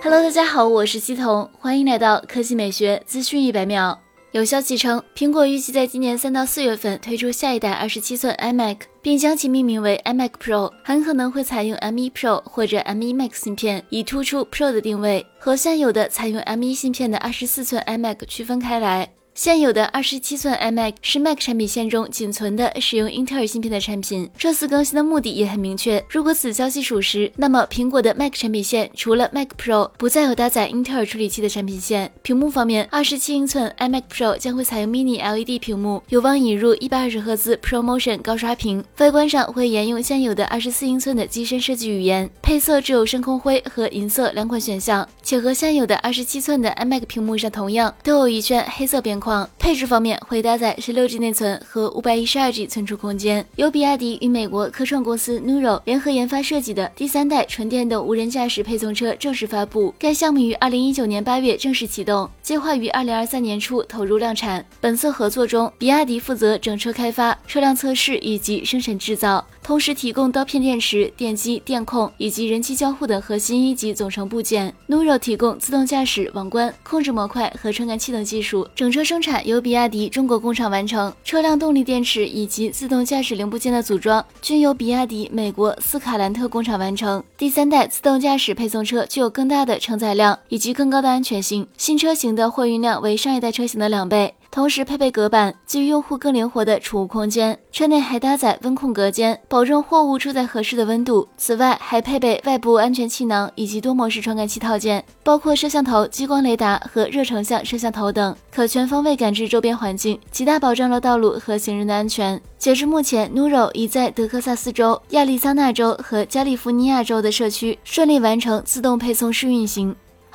Hello，大家好，我是西彤，欢迎来到科技美学资讯一百秒。有消息称，苹果预计在今年三到四月份推出下一代二十七寸 iMac，并将其命名为 iMac Pro，很可能会采用 M1 Pro 或者 M1 Max 芯片，以突出 Pro 的定位，和现有的采用 M1 芯片的二十四寸 iMac 区分开来。现有的二十七寸 iMac 是 Mac 产品线中仅存的使用英特尔芯片的产品。这次更新的目的也很明确，如果此消息属实，那么苹果的 Mac 产品线除了 Mac Pro，不再有搭载英特尔处理器的产品线。屏幕方面，二十七英寸 iMac Pro 将会采用 Mini LED 屏幕，有望引入一百二十赫兹 ProMotion 高刷屏。外观上会沿用现有的二十四英寸的机身设计语言，配色只有深空灰和银色两款选项，且和现有的二十七寸的 iMac 屏幕上同样，都有一圈黑色边框。配置方面会搭载十六 G 内存和五百一十二 G 存储空间，由比亚迪与美国科创公司 Nuro 联合研发设计的第三代纯电动无人驾驶配送车正式发布。该项目于二零一九年八月正式启动，计划于二零二三年初投入量产。本次合作中，比亚迪负责整车开发、车辆测试以及生产制造。同时提供刀片电池、电机、电控以及人机交互等核心一级总成部件。Nuro 提供自动驾驶、网关、控制模块和传感器等技术。整车生产由比亚迪中国工厂完成。车辆动力电池以及自动驾驶零部件的组装均由比亚迪美国斯卡兰特工厂完成。第三代自动驾驶配送车具有更大的承载量以及更高的安全性。新车型的货运量为上一代车型的两倍。同时配备隔板，给予用户更灵活的储物空间。车内还搭载温控隔间，保证货物处在合适的温度。此外，还配备外部安全气囊以及多模式传感器套件，包括摄像头、激光雷达和热成像摄像头等，可全方位感知周边环境，极大保障了道路和行人的安全。截至目前，Nuro 已在德克萨斯州、亚利桑那州和加利福尼亚州的社区顺利完成自动配送试运行。